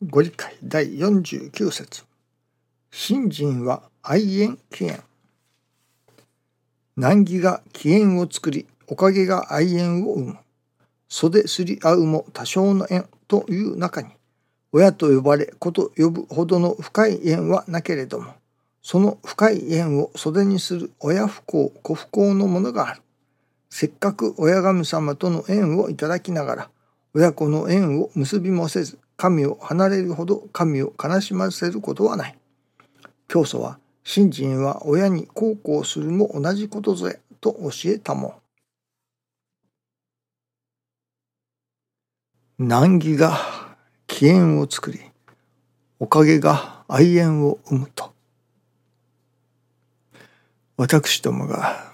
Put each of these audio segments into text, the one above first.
ご理解第49節。信心は愛縁起縁難儀が起縁を作りおかげが愛縁を生む。袖すり合うも多少の縁という中に親と呼ばれ子と呼ぶほどの深い縁はなけれどもその深い縁を袖にする親不幸子不幸のものがある。せっかく親神様との縁をいただきながら親子の縁を結びもせず神を離れるほど神を悲しませることはない。教祖は信心は親に孝行するも同じことぞえと教えたも。難儀が起縁を作りおかげが愛縁を生むと。私どもが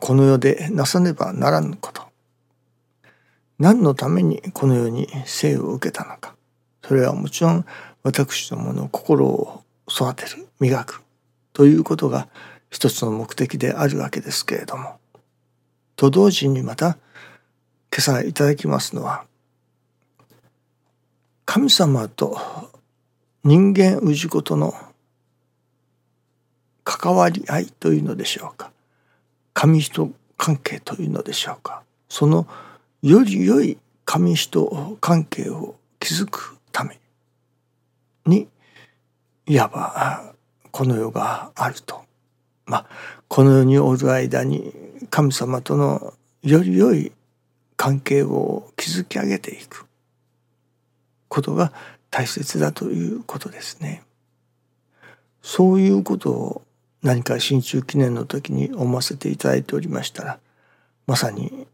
この世でなさねばならぬこと。何のためにこの世に生を受けたのか。それはもちろん私どもの心を育てる磨くということが一つの目的であるわけですけれども。と同時にまた今朝いただきますのは神様と人間氏子との関わり合いというのでしょうか。神人関係というのでしょうか。そのより良い神人関係を築くためにいわばこの世があるとまあこの世におる間に神様とのより良い関係を築き上げていくことが大切だということですね。そういうことを何か新中記念の時に思わせていただいておりましたらまさに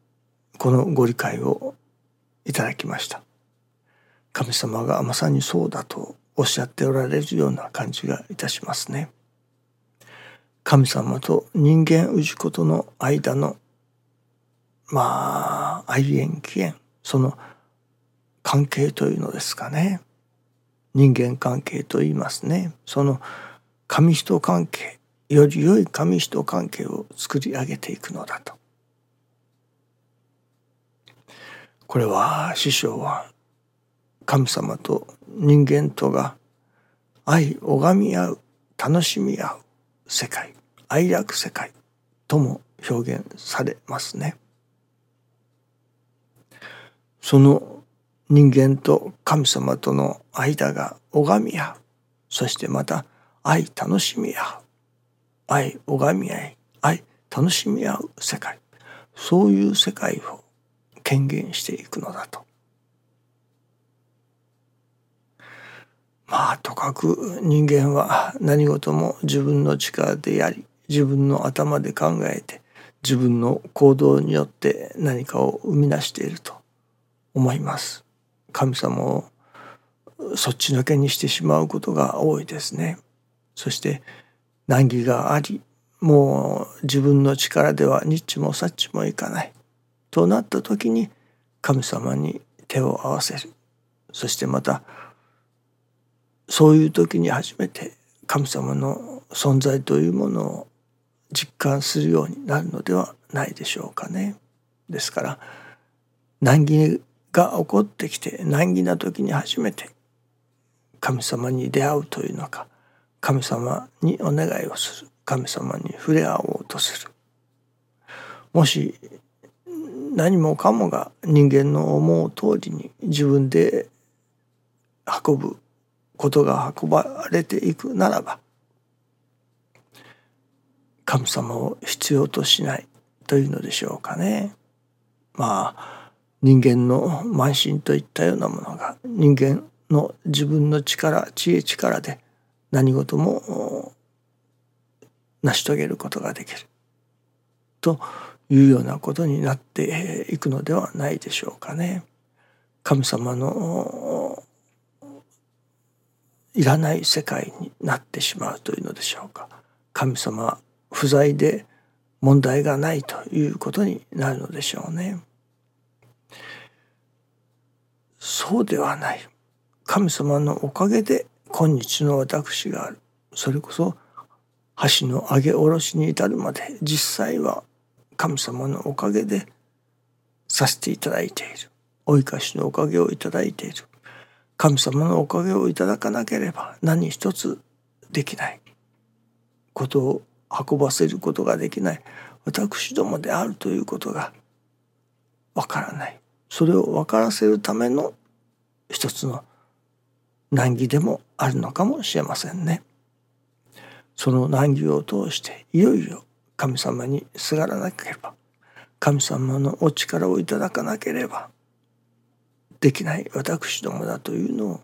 このご理解をいただきました。神様がまさにそうだとおっしゃっておられるような感じがいたしますね。神様と人間氏子との間のまあ愛縁起縁その関係というのですかね。人間関係と言いますね。その神人関係より良い神人関係を作り上げていくのだと。これは師匠は神様と人間とが愛拝み合う楽しみ合う世界愛楽世界とも表現されますね。その人間と神様との間が拝み合うそしてまた愛楽しみ合う愛拝み合い愛楽しみ合う世界そういう世界を権限していくのだと。まあとかく人間は何事も自分の力でやり自分の頭で考えて自分の行動によって何かを生み出していると思います。神様をそっちのけにしてしまうことが多いですね。そして難儀がありもう自分の力ではニッチもサッチもいかないとなった時に神様に手を合わせる。そしてまたそういう時に初めて神様の存在というものを実感するようになるのではないでしょうかね。ですから難儀が起こってきて難儀な時に初めて神様に出会うというのか神様にお願いをする。神様に触れ合おうとする。もし何もかもが人間の思う通りに自分で運ぶことが運ばれていくならば神様を必要としないというのでしょうかね。まあ人間の慢心といったようなものが人間の自分の力知恵力で何事も成し遂げることができるというようなことになっていくのではないでしょうかね。神様のいらない世界になってしまうというのでしょうか。神様不在で問題がないということになるのでしょうね。そうではない。神様のおかげで今日の私がある。それこそ橋の上げ下ろしに至るまで実際は神様のおかげでさせていただいている。お生かしのおかげをいただいている。神様のおかげをいただかなければ何一つできないことを運ばせることができない私どもであるということがわからないそれを分からせるための一つの難儀でもあるのかもしれませんね。その難儀を通していよいよ神様にすがらなければ神様のお力をいただかなければできない私どもだというのを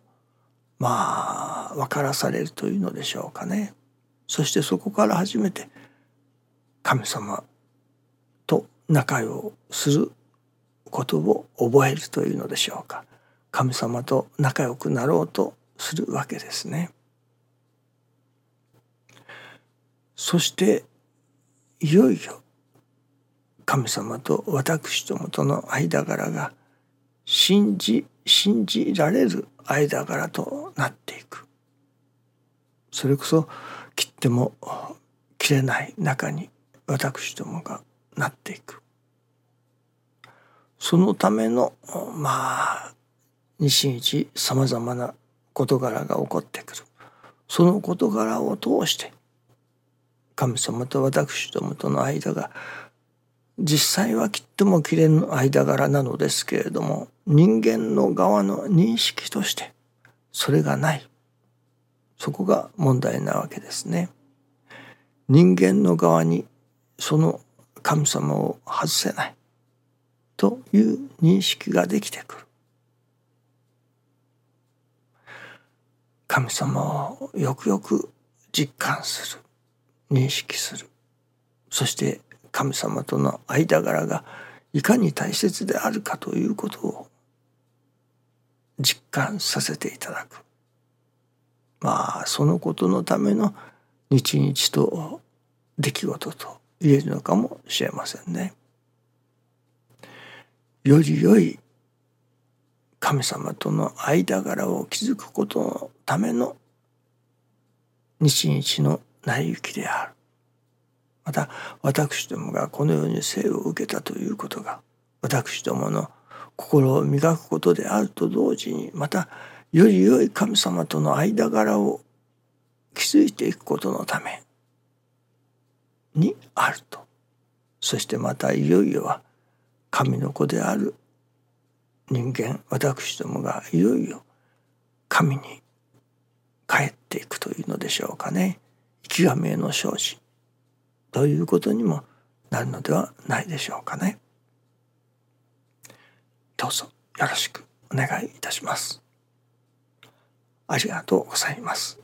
まあ分からされるというのでしょうかね。そしてそこから初めて神様と仲良することを覚えるというのでしょうか神様と仲良くなろうとするわけですね。そしていよいよ神様と私どもとの間柄が信じ信じられる間柄となっていく。それこそ切っても切れない中に私どもがなっていく。そのためのまあ日々さまざまな事柄が起こってくる。その事柄を通して神様と私どもとの間が実際はきっとも切れぬ間柄なのですけれども人間の側の認識としてそれがないそこが問題なわけですね。人間の側にその神様を外せないという認識ができてくる。神様をよくよく実感する認識するそして神様との間柄がいかに大切であるかということを実感させていただくまあそのことのための日々と出来事と言えるのかもしれませんね。より良い神様との間柄を築くことのための日々の成り行きである。また私どもがこのように生を受けたということが私どもの心を磨くことであると同時にまたより良い神様との間柄を築いていくことのためにあるとそしてまたいよいよは神の子である人間私どもがいよいよ神に帰っていくというのでしょうかね極めの精進。ということにもなるのではないでしょうかね。どうぞよろしくお願いいたします。ありがとうございます。